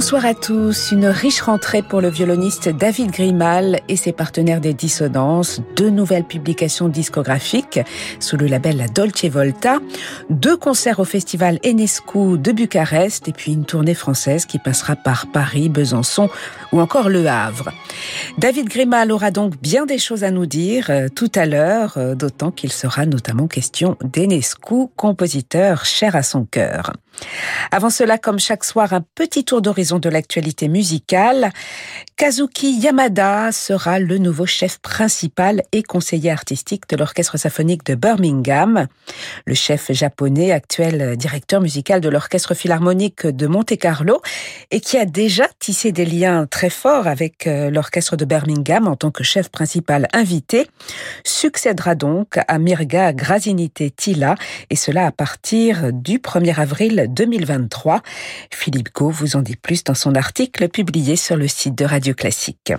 Bonsoir à tous. Une riche rentrée pour le violoniste David Grimal et ses partenaires des Dissonances. Deux nouvelles publications discographiques sous le label La Dolce Volta. Deux concerts au festival Enescu de Bucarest et puis une tournée française qui passera par Paris, Besançon ou encore Le Havre. David Grimal aura donc bien des choses à nous dire euh, tout à l'heure, euh, d'autant qu'il sera notamment question d'Enescu, compositeur cher à son cœur. Avant cela, comme chaque soir, un petit tour d'horizon de l'actualité musicale. Kazuki Yamada sera le nouveau chef principal et conseiller artistique de l'Orchestre symphonique de Birmingham. Le chef japonais, actuel directeur musical de l'Orchestre philharmonique de Monte-Carlo et qui a déjà tissé des liens très forts avec euh, l'Orchestre de Birmingham en tant que chef principal invité, succédera donc à Mirga Grazinite Tila et cela à partir du 1er avril 2023. Philippe Gau vous en dit plus dans son article publié sur le site de Radio Classique.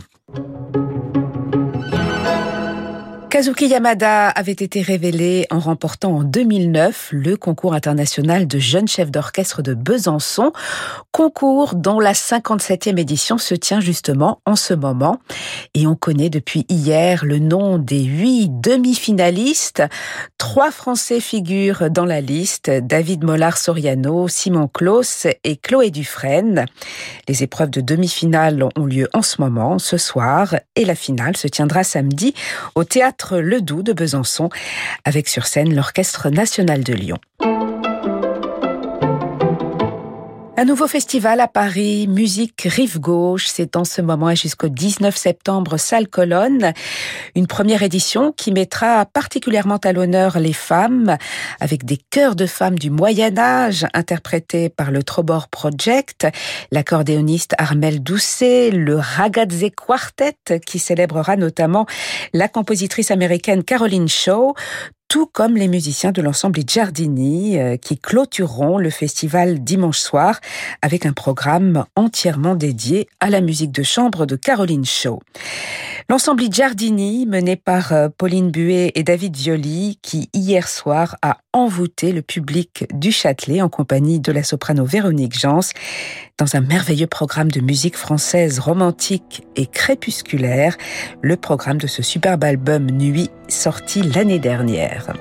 Kazuki Yamada avait été révélé en remportant en 2009 le concours international de jeunes chefs d'orchestre de Besançon, concours dont la 57e édition se tient justement en ce moment. Et on connaît depuis hier le nom des huit demi-finalistes. Trois Français figurent dans la liste, David Mollard-Soriano, Simon Klaus et Chloé Dufresne. Les épreuves de demi-finale ont lieu en ce moment, ce soir, et la finale se tiendra samedi au théâtre le Doux de Besançon, avec sur scène l'Orchestre national de Lyon. Un nouveau festival à Paris, Musique Rive Gauche, c'est en ce moment et jusqu'au 19 septembre, salle colonne. Une première édition qui mettra particulièrement à l'honneur les femmes, avec des chœurs de femmes du Moyen Âge interprétés par le Trobor Project, l'accordéoniste Armel Doucet, le Ragazze Quartet qui célébrera notamment la compositrice américaine Caroline Shaw, tout comme les musiciens de l'ensemble Giardini euh, qui clôtureront le festival dimanche soir avec un programme entièrement dédié à la musique de chambre de Caroline Shaw. L'ensemble Giardini, mené par euh, Pauline Buet et David Violi, qui hier soir a envoûté le public du Châtelet en compagnie de la soprano Véronique Jans dans un merveilleux programme de musique française romantique et crépusculaire, le programme de ce superbe album Nuit sorti l'année dernière.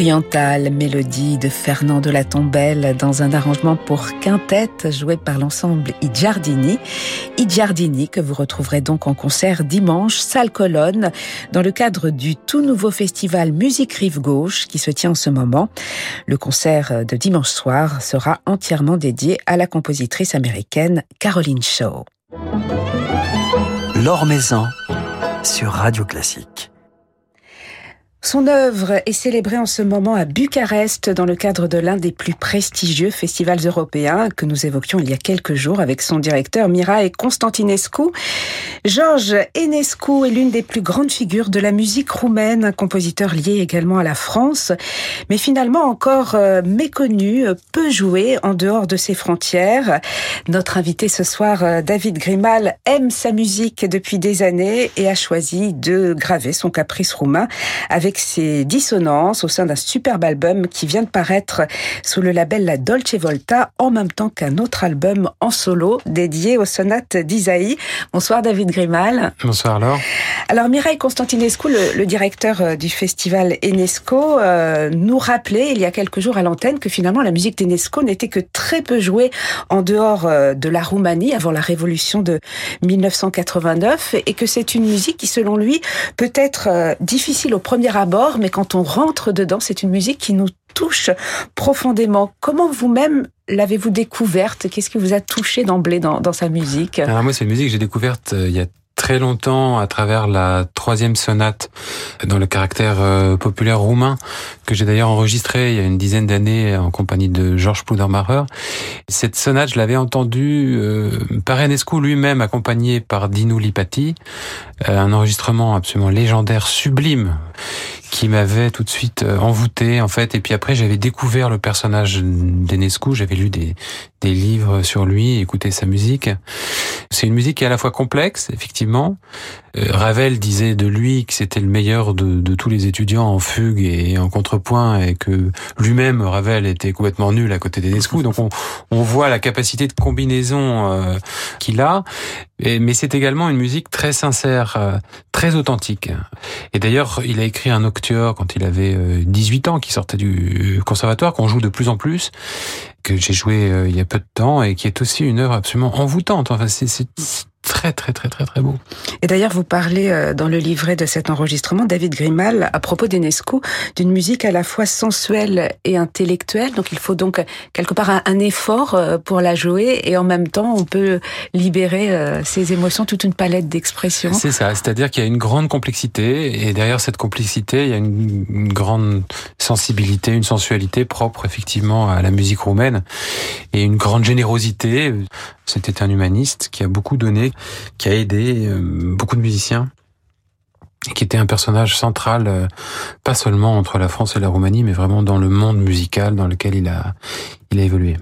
Orientale, mélodie de Fernand de la Tombelle dans un arrangement pour quintette joué par l'ensemble I Giardini. I Giardini que vous retrouverez donc en concert dimanche, salle colonne, dans le cadre du tout nouveau festival Musique Rive Gauche qui se tient en ce moment. Le concert de dimanche soir sera entièrement dédié à la compositrice américaine Caroline Shaw. Sur Radio Classique. Son œuvre est célébrée en ce moment à Bucarest dans le cadre de l'un des plus prestigieux festivals européens que nous évoquions il y a quelques jours avec son directeur Mirae Constantinescu. Georges Enescu est l'une des plus grandes figures de la musique roumaine, un compositeur lié également à la France, mais finalement encore euh, méconnu, peu joué en dehors de ses frontières. Notre invité ce soir, euh, David Grimal, aime sa musique depuis des années et a choisi de graver son caprice roumain avec ses dissonances au sein d'un superbe album qui vient de paraître sous le label La Dolce Volta en même temps qu'un autre album en solo dédié aux sonates d'Isaïe. Bonsoir David Grimal. Bonsoir Laure. Alors Mireille Constantinescu, le, directeur euh, du festival Enesco, euh, nous rappelait il y a quelques jours à l'antenne que finalement la musique d'Enesco n'était que très peu jouée en dehors euh, de la Roumanie avant la révolution de 1989 et que c'est une musique qui selon lui peut être difficile au premier bord, mais quand on rentre dedans, c'est une musique qui nous touche profondément. Comment vous-même l'avez-vous découverte? Qu'est-ce qui vous a touché d'emblée dans, sa musique? Alors moi, c'est une musique que j'ai découverte euh, il y a très longtemps à travers la troisième sonate dans le caractère euh, populaire roumain que j'ai d'ailleurs enregistré il y a une dizaine d'années en compagnie de Georges Pludermacher. Cette sonate, je l'avais entendue euh, par Enescu lui-même accompagné par Dino Lipati, un enregistrement absolument légendaire, sublime qui m'avait tout de suite euh, envoûté en fait. Et puis après j'avais découvert le personnage d'Enescu. J'avais lu des, des livres sur lui écouté sa musique. C'est une musique qui est à la fois complexe effectivement. Euh, Ravel disait de lui que c'était le meilleur de, tous les étudiants en fugue et en contrepoint et que lui-même Ravel était complètement nul à côté d'Enescu donc on, voit la capacité de combinaison euh, qu'il a. Mais c'est également une musique très sincère très authentique. Et d'ailleurs il a écrit un quand il avait 18 euh, ans, qui sortait du conservatoire, qu'on joue de plus en plus, que j'ai joué euh, il y a peu de temps et qui est aussi une œuvre absolument envoûtante. Enfin, c'est très très très très très beau. Et d'ailleurs, vous parlez euh, dans le livret de cet enregistrement, David Grimal, à propos d'Enesco, d'une musique à la fois sensuelle et intellectuelle. Donc il faut donc quelque part un, effort euh, pour la jouer et en même temps on peut libérer euh, ses émotions, toute une palette d'expressions. C'est ça, c'est-à-dire qu'il y a une grande complexité et derrière cette complexité, il y a une, une grande sensibilité, une sensualité propre effectivement à la musique roumaine et une grande générosité. C'était un humaniste qui a beaucoup donné, qui a aidé euh, beaucoup de musiciens et qui était un personnage central, euh, pas seulement entre la France et la Roumanie, mais vraiment dans le monde musical dans lequel il a, il a évolué.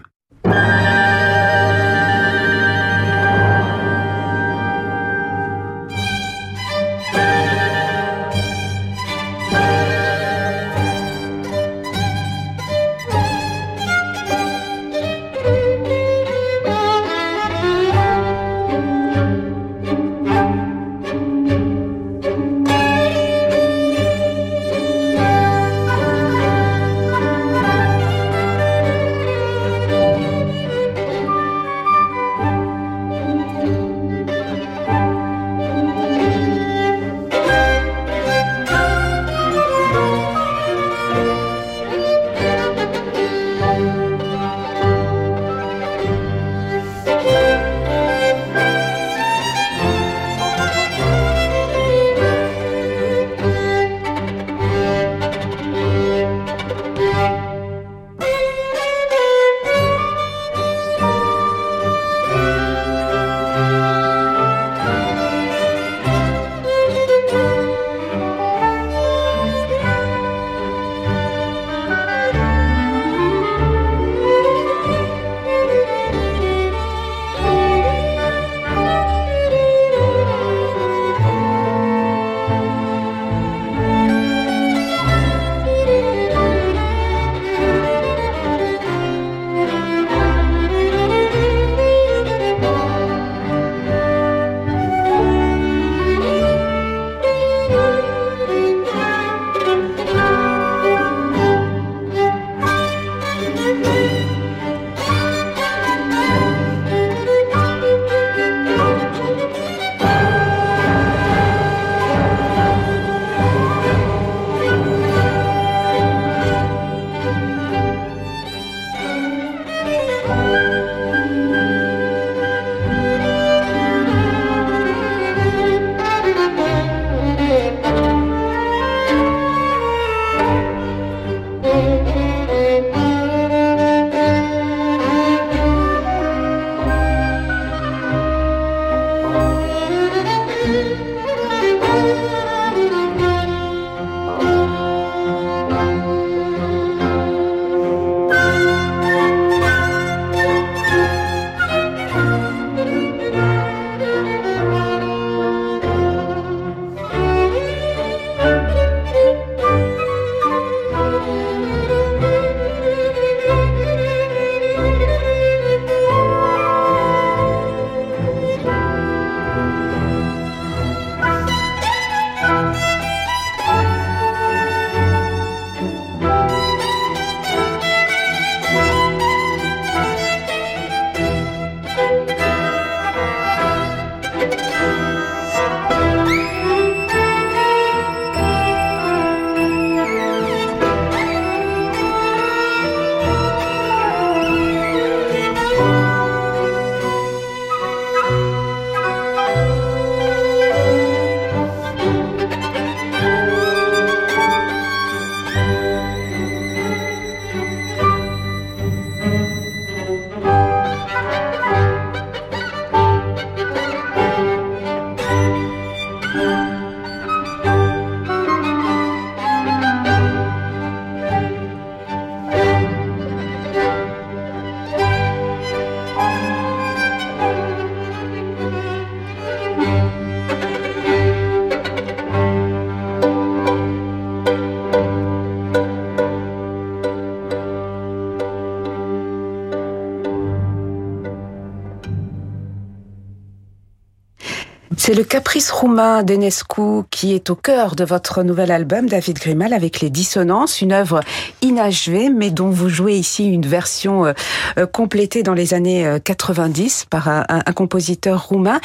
C'est le caprice roumain d'Enescu qui est au cœur de votre nouvel album, David Grimal, avec les dissonances, une œuvre inachevée, mais dont vous jouez ici une version euh, euh, complétée dans les années 90 euh, par un, un compositeur roumain.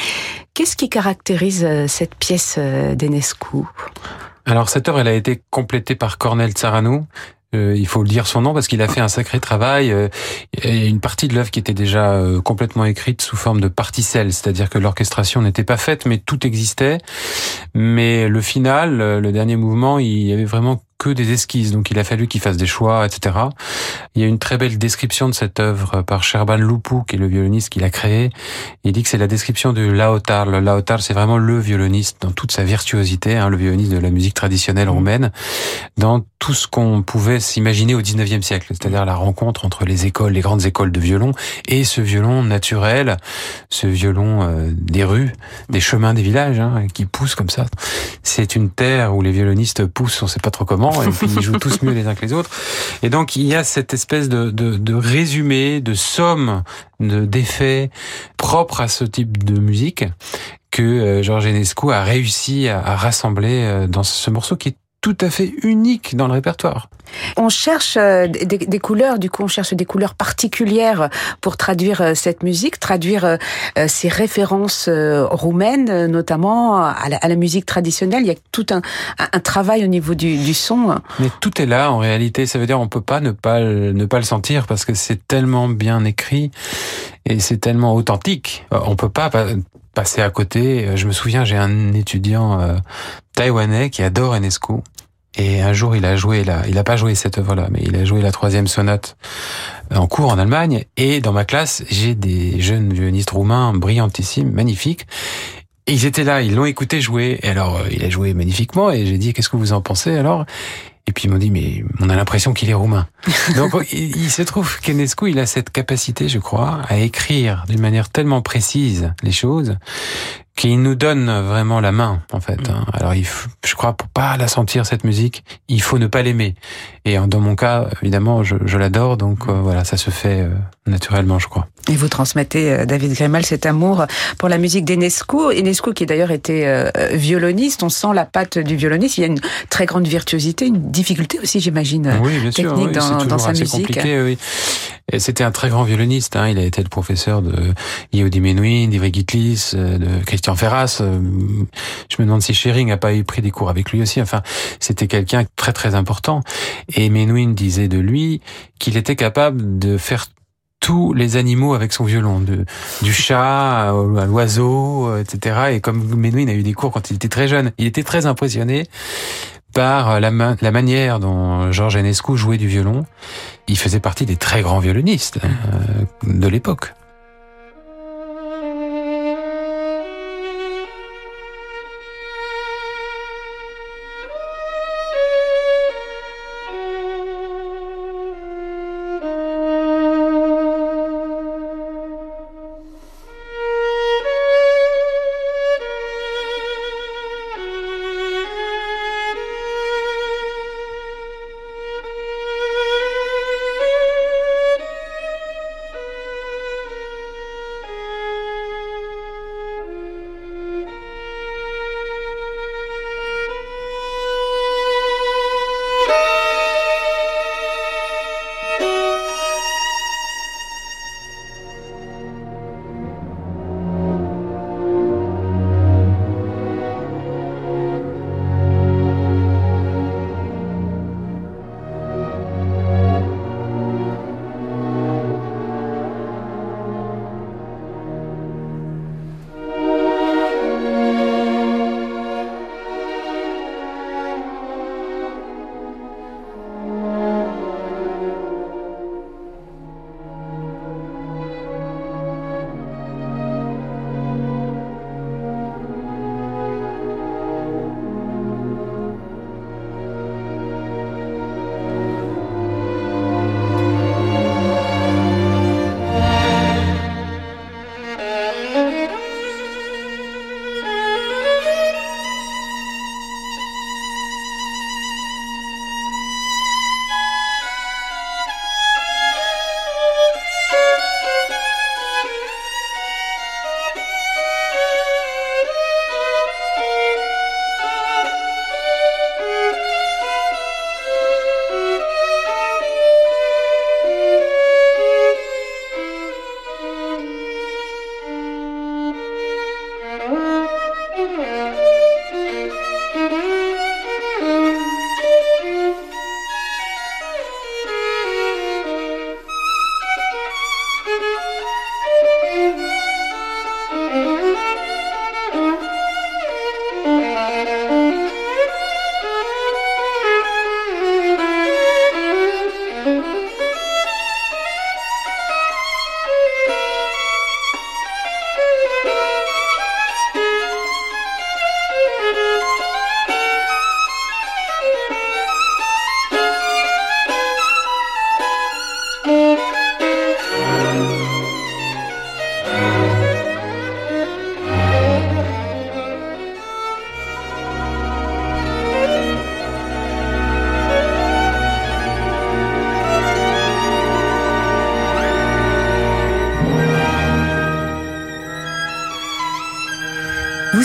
Qu'est-ce qui caractérise cette pièce d'Enescu? Alors cette œuvre, elle a été complétée par Cornel Tsaranou, euh, il faut le dire son nom parce qu'il a fait un sacré travail. Euh, a une partie de l'œuvre qui était déjà euh, complètement écrite sous forme de particelle, c'est-à-dire que l'orchestration n'était pas faite, mais tout existait. Mais le final, le dernier mouvement, il y avait vraiment que des esquisses, donc il a fallu qu'il fasse des choix, etc. Il y a une très belle description de cette œuvre par Sherban Loupou, qui est le violoniste qui l'a créé. Il dit que c'est la description de Laotar. Le Laotar, c'est vraiment le violoniste dans toute sa virtuosité, hein, le violoniste de la musique traditionnelle roumaine, dans tout ce qu'on pouvait s'imaginer au 19e siècle, c'est-à-dire la rencontre entre les écoles, les grandes écoles de violon, et ce violon naturel, ce violon euh, des rues, des chemins des villages, hein, qui pousse comme ça. C'est une terre où les violonistes poussent, on sait pas trop comment, et puis ils jouent tous mieux les uns que les autres. Et donc il y a cette espèce de, de, de résumé, de somme d'effets propres à ce type de musique que euh, Georges Enescu a réussi à, à rassembler euh, dans ce morceau qui est tout à fait unique dans le répertoire. On cherche euh, des, couleurs, du coup on cherche des couleurs particulières pour traduire euh, cette musique, traduire euh, ces références roumaines, notamment à la, musique traditionnelle. Il y a tout un, travail au niveau du, son. Mais tout est là en réalité. Ça veut dire on peut pas ne pas ne pas le sentir parce que c'est tellement bien écrit et c'est tellement authentique. On peut pas passer à côté. Je me souviens, j'ai un étudiant taïwanais qui adore Enescu. Et un jour, il a joué là, il a pas joué cette œuvre-là, mais il a joué la troisième sonate en cours en Allemagne. Et dans ma classe, j'ai des jeunes violonistes roumains brillantissimes, magnifiques. Et ils étaient là, ils l'ont écouté jouer. Et alors, euh, il a joué magnifiquement. Et j'ai dit, qu'est-ce que vous en pensez alors? Et puis ils m'ont dit, mais on a l'impression qu'il est roumain. Donc il, se trouve qu'Enescu, il a cette capacité, je crois, à écrire d'une manière tellement précise les choses qu'il nous donne vraiment la main, en fait. Hein. Alors, il je crois, pour pas la sentir, cette musique, il faut ne pas l'aimer. Et dans mon cas, évidemment, je, je l'adore, donc euh, voilà, ça se fait euh, naturellement, je crois. Et vous transmettez, euh, David Grémal, cet amour pour la musique d'Enescu. Enescu qui d'ailleurs était violoniste, on sent la patte du violoniste. Il y a une très grande virtuosité, une difficulté aussi, j'imagine, oui, bien technique sûr, oui, dans, dans, sa musique. Compliqué, oui. C'était un très grand violoniste. Hein. Il a été le professeur de Yehudi Menuhin, d'Ivry Gitlis, de Christian Ferras. Je me demande si Schering a pas eu pris des cours avec lui aussi. Enfin, c'était quelqu'un très très important. Et Menuhin disait de lui qu'il était capable de faire tous les animaux avec son violon, du chat à l'oiseau, etc. Et comme Menuhin a eu des cours quand il était très jeune, il était très impressionné par la, la manière dont Georges Enescu jouait du violon. Il faisait partie des très grands violonistes euh, de l'époque.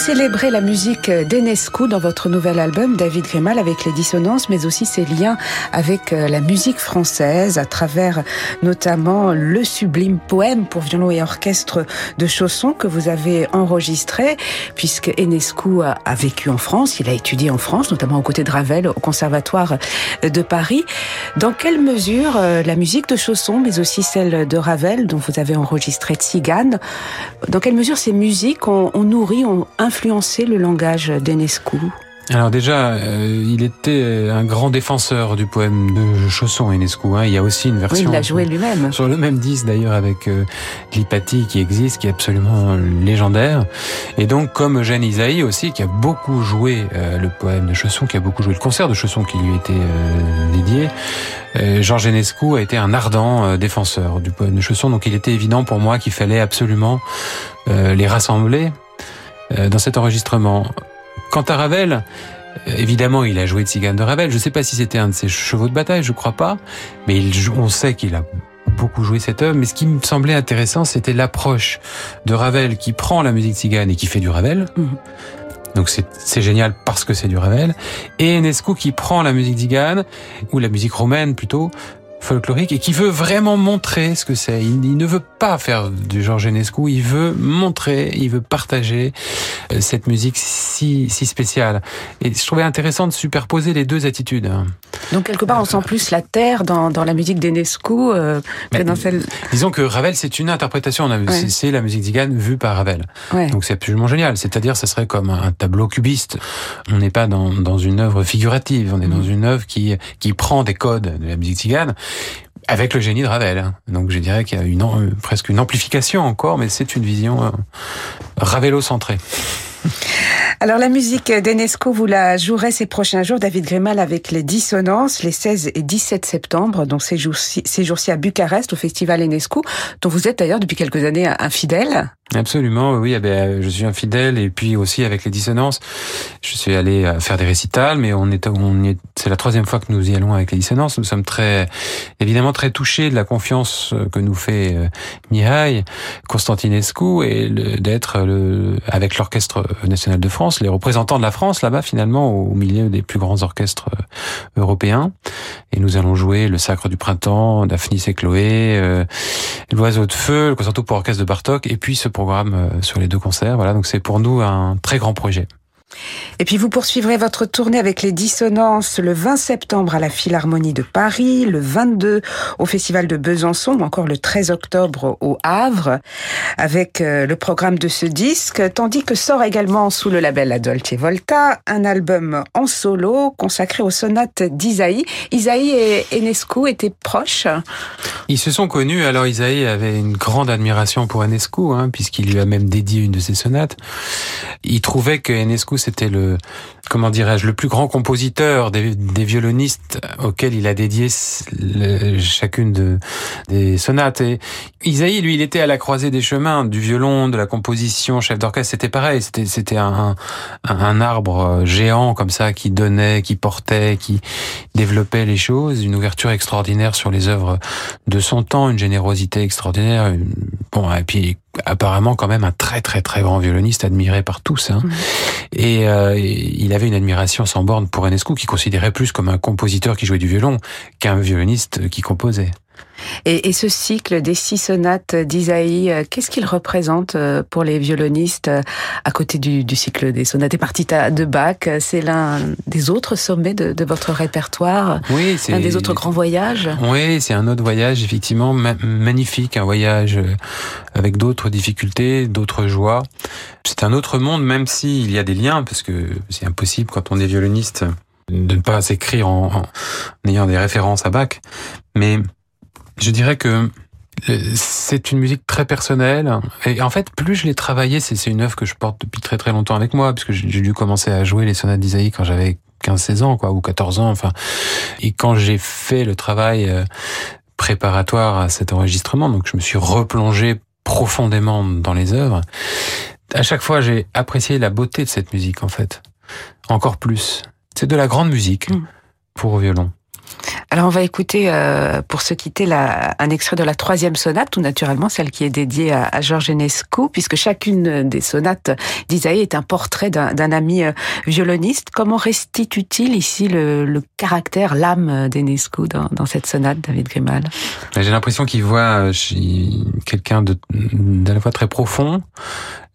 Vous célébrez la musique d'Enescu dans votre nouvel album David Grimal avec les dissonances, mais aussi ses liens avec euh, la musique française à travers notamment le sublime poème pour violon et orchestre de Chausson que vous avez enregistré, puisque Enescu a vécu en France, il a étudié en France, notamment aux côtés de Ravel au Conservatoire de Paris. Dans quelle mesure euh, la musique de Chausson, mais aussi celle de Ravel, dont vous avez enregistré Tzigane, dans quelle mesure ces musiques ont nourri, ont influencé le langage d'Enescu alors déjà, euh, il était un grand défenseur du poème de Chausson, Enescu. Hein. Il y a aussi une version... Oui, il l'a joué lui-même. Sur le même disque d'ailleurs avec euh, qui existe, qui est absolument légendaire. Et donc comme Eugène Isaïe aussi, qui a beaucoup joué euh, le poème de Chausson, qui a beaucoup joué le concert de Chausson qui lui était euh, dédié, Georges Enescu a été un ardent défenseur du poème de Chausson. Donc il était évident pour moi qu'il fallait absolument les rassembler dans cet enregistrement. Quant à Ravel, évidemment, il a joué de Cigane de Ravel. Je ne sais pas si c'était un de ses chevaux de bataille, je crois pas, mais il, on sait qu'il a beaucoup joué cette œuvre. Mais ce qui me semblait intéressant, c'était l'approche de Ravel qui prend la musique cigane et qui fait du Ravel. Mhm. Donc c'est génial parce que c'est du Ravel. Et Enescu qui prend la musique cigane, ou la musique romaine plutôt, folklorique et qui veut vraiment montrer ce que c'est. Il, ne veut pas faire du Georges Enescu, il veut montrer, il veut partager euh, cette musique si, si spéciale. Et je trouvais intéressant de superposer les deux attitudes. Donc quelque part, on sent plus la terre dans, dans la musique d'Enescu euh, que dans celle... Disons que Ravel, c'est une interprétation. C'est la musique d'Igan vue par Ravel. Donc c'est absolument génial. C'est-à-dire, ça serait comme un tableau cubiste. On n'est pas dans, dans une œuvre figurative. On est dans mm. une œuvre qui, qui prend des codes de la musique d'Igan avec le génie de Ravel. Hein. Donc je dirais qu'il y a une, presque une amplification encore, mais c'est une vision euh, Ravelo-centrée. Alors la musique d'Enesco, vous la jouerez ces prochains jours, David Grimal, avec les dissonances, les 16 et 17 septembre, donc ces jours-ci jours à Bucarest, au festival Enesco, dont vous êtes d'ailleurs depuis quelques années un fidèle. Absolument, oui. Eh ben, je suis un fidèle et puis aussi avec les dissonances, je suis allé euh, faire des récitals, mais on est, on est, c'est la troisième fois que nous y allons avec les dissonances. Nous sommes très, évidemment, très touchés de la confiance euh, que nous fait euh, Mihai Constantinescu et d'être le, avec l'orchestre national de France, les représentants de la France là-bas finalement au milieu des plus grands orchestres européens. Et nous allons jouer le Sacre du printemps, Daphnis et Chloé, l'Oiseau de feu, le concerto pour orchestre de Bartok, et puis ce programme euh, sur les deux concerts. Voilà, donc c'est pour nous un très grand projet. Et puis vous poursuivrez votre tournée avec les dissonances le 20 septembre à la Philharmonie de Paris, le 22 au Festival de Besançon ou encore le 13 octobre au Havre avec euh, le programme de ce disque, tandis que sort également sous le label La Dolce Volta un album en solo consacré aux sonates d'Isaïe. Isaïe et Enescu étaient proches Ils se sont connus, alors Isaïe avait une grande admiration pour Enescu, hein, puisqu'il lui a même dédié une de ses sonates. Il trouvait que Enescu c'était le, comment dirais-je, le plus grand compositeur des, violonistes auxquels il a dédié chacune de, des sonates. Et Isaïe, lui, il était à la croisée des chemins du violon, de la composition, chef d'orchestre. C'était pareil. C'était, c'était un, un, arbre géant comme ça qui donnait, qui portait, qui développait les choses, une ouverture extraordinaire sur les œuvres de son temps, une générosité extraordinaire. Bon, et puis apparemment quand même un très très très grand violoniste admiré par tous. Hein. Mmh. Et euh, il avait une admiration sans borne pour Enescu, qui considérait plus comme un compositeur qui jouait du violon qu'un violoniste qui composait. Et, ce cycle des six sonates d'Isaïe, euh, qu'est-ce qu'il représente euh, pour les violonistes à côté du, cycle des sonates et partita de Bach? C'est l'un des autres sommets de, votre répertoire? Oui, c'est un des autres grands voyages? Oui, c'est un autre voyage effectivement magnifique, un voyage avec d'autres difficultés, d'autres joies. C'est un autre monde, même s'il y a des liens, parce que c'est impossible quand on est violoniste de ne pas s'écrire en, en, ayant des références à Bach. Mais je dirais que euh, c'est une musique très personnelle. Et en fait, plus je l'ai travaillé, c'est une œuvre que je porte depuis très très longtemps avec moi, puisque j'ai dû commencer à jouer les sonates d'Isaïe quand j'avais 15-16 ans, quoi, ou 14 ans, enfin. Et quand j'ai fait le travail euh, préparatoire à cet enregistrement, donc je me suis replongé profondément dans les œuvres. À chaque fois, j'ai apprécié la beauté de cette musique, en fait. Encore plus. C'est de la grande musique mm. pour violon. Alors on va écouter, euh, pour se quitter, un extrait de la troisième sonate, tout naturellement celle qui est dédiée à, à Georges Enescu, puisque chacune des sonates d'Isaïe est un portrait d'un ami euh, violoniste. Comment restitue-t-il ici le, caractère, l'âme d'Enescu dans, cette sonate, David Grimal? J'ai l'impression qu'il voit quelqu'un d'à la fois très profond,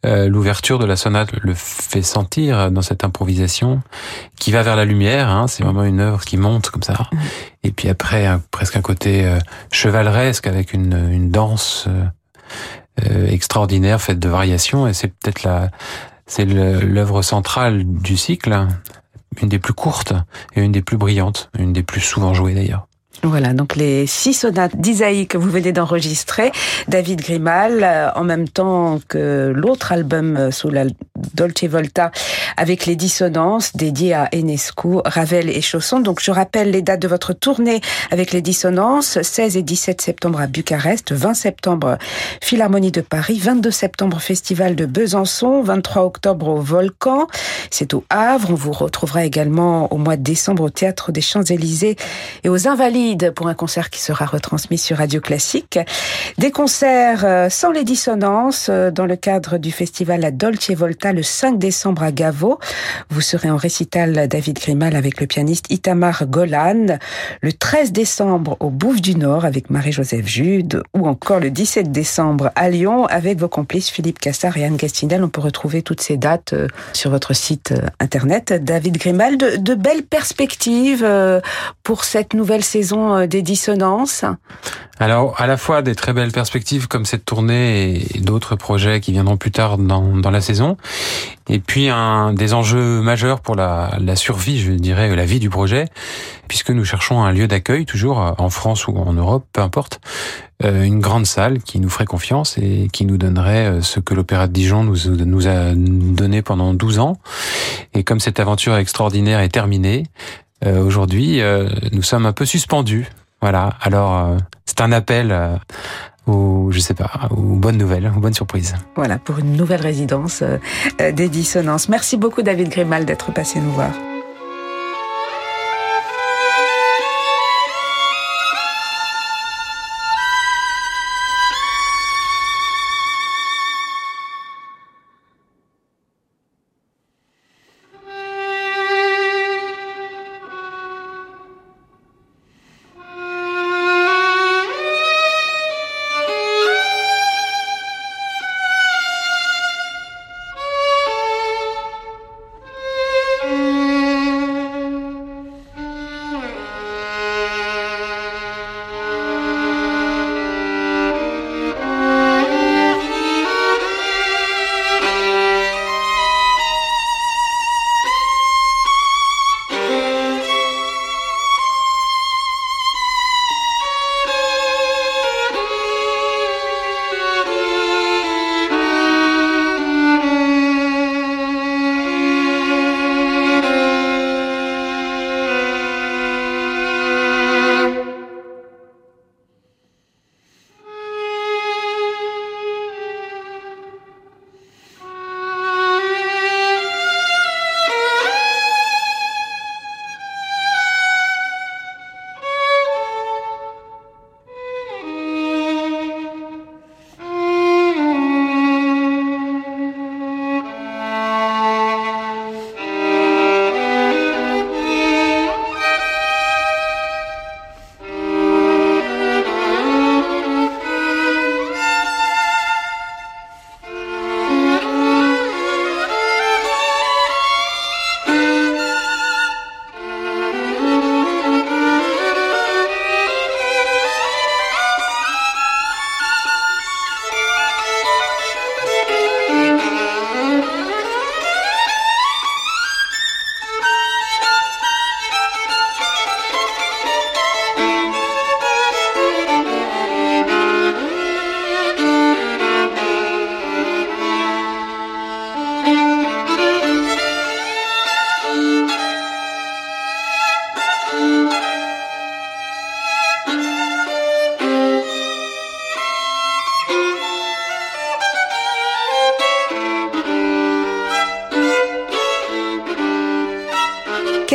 euh, l'ouverture de la sonate le fait sentir dans cette improvisation qui va vers la lumière. Hein, c'est vraiment une œuvre qui monte comme ça. Et puis après, presque un côté euh, chevaleresque avec une, une danse euh, extraordinaire faite de variations. Et c'est peut-être la, c'est l'œuvre centrale du cycle, une des plus courtes et une des plus brillantes, une des plus souvent jouées d'ailleurs. Voilà, donc les six sonates d'Isaïe que vous venez d'enregistrer, David Grimal, euh, en même temps que l'autre album euh, sous la Dolce Volta avec les dissonances dédiées à Enescu, Ravel et Chausson. Donc je rappelle les dates de votre tournée avec les dissonances, 16 et 17 septembre à Bucarest, 20 septembre Philharmonie de Paris, 22 septembre Festival de Besançon, 23 octobre au Volcan, c'est au Havre. On vous retrouvera également au mois de décembre au Théâtre des Champs-Élysées et aux Invalides pour un concert qui sera retransmis sur Radio Classique. Des concerts euh, sans les dissonances euh, dans le cadre du festival La Dolce Volta le 5 décembre à Gavo. Vous serez en récital David Grimal avec le pianiste Itamar Golan. Le 13 décembre au Bouffe du Nord avec Marie-Joseph Jude ou encore le 17 décembre à Lyon avec vos complices Philippe Cassard et Anne Gastinel. On peut retrouver toutes ces dates euh, sur votre site internet. David Grimal, de, de belles perspectives pour cette nouvelle saison euh, des dissonances Alors, à la fois des très belles perspectives comme cette tournée et d'autres projets qui viendront plus tard dans, la saison, et puis des enjeux majeurs pour la, survie, je dirais, la vie du projet, puisque nous cherchons un lieu d'accueil, toujours en France ou en Europe, peu importe, euh, une grande salle qui nous ferait confiance et qui nous donnerait euh, ce que l'Opéra de Dijon nous, a donné pendant 12 ans. Et comme cette aventure extraordinaire est terminée, aujourd'hui, euh, nous sommes un peu suspendus. Voilà. Alors, euh, c'est un appel ou je sais pas, aux bonnes nouvelles, aux bonnes surprises. Voilà, pour une nouvelle résidence des dissonances. Merci beaucoup David Grimal d'être passé nous voir.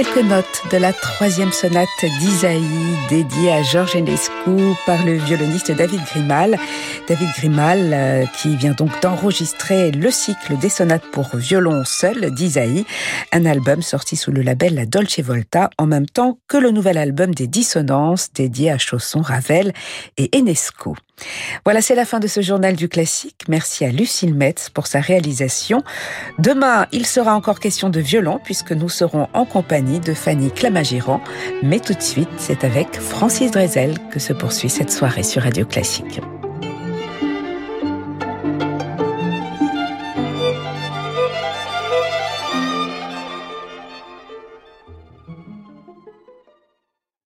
Quelques notes de la troisième sonate d'Isaïe dédiée à Georges Enescu par le violoniste David Grimal. David Grimal euh, qui vient donc d'enregistrer le cycle des sonates pour violon seul d'Isaïe, un album sorti sous le label La Dolce Volta en même temps que le nouvel album des dissonances dédié à Chausson, Ravel et Enescu. Voilà, c'est la fin de ce journal du classique. Merci à Lucille Metz pour sa réalisation. Demain, il sera encore question de violon puisque nous serons en compagnie de Fanny Clamagiran. Mais tout de suite, c'est avec Francis Drezel que se poursuit cette soirée sur Radio Classique.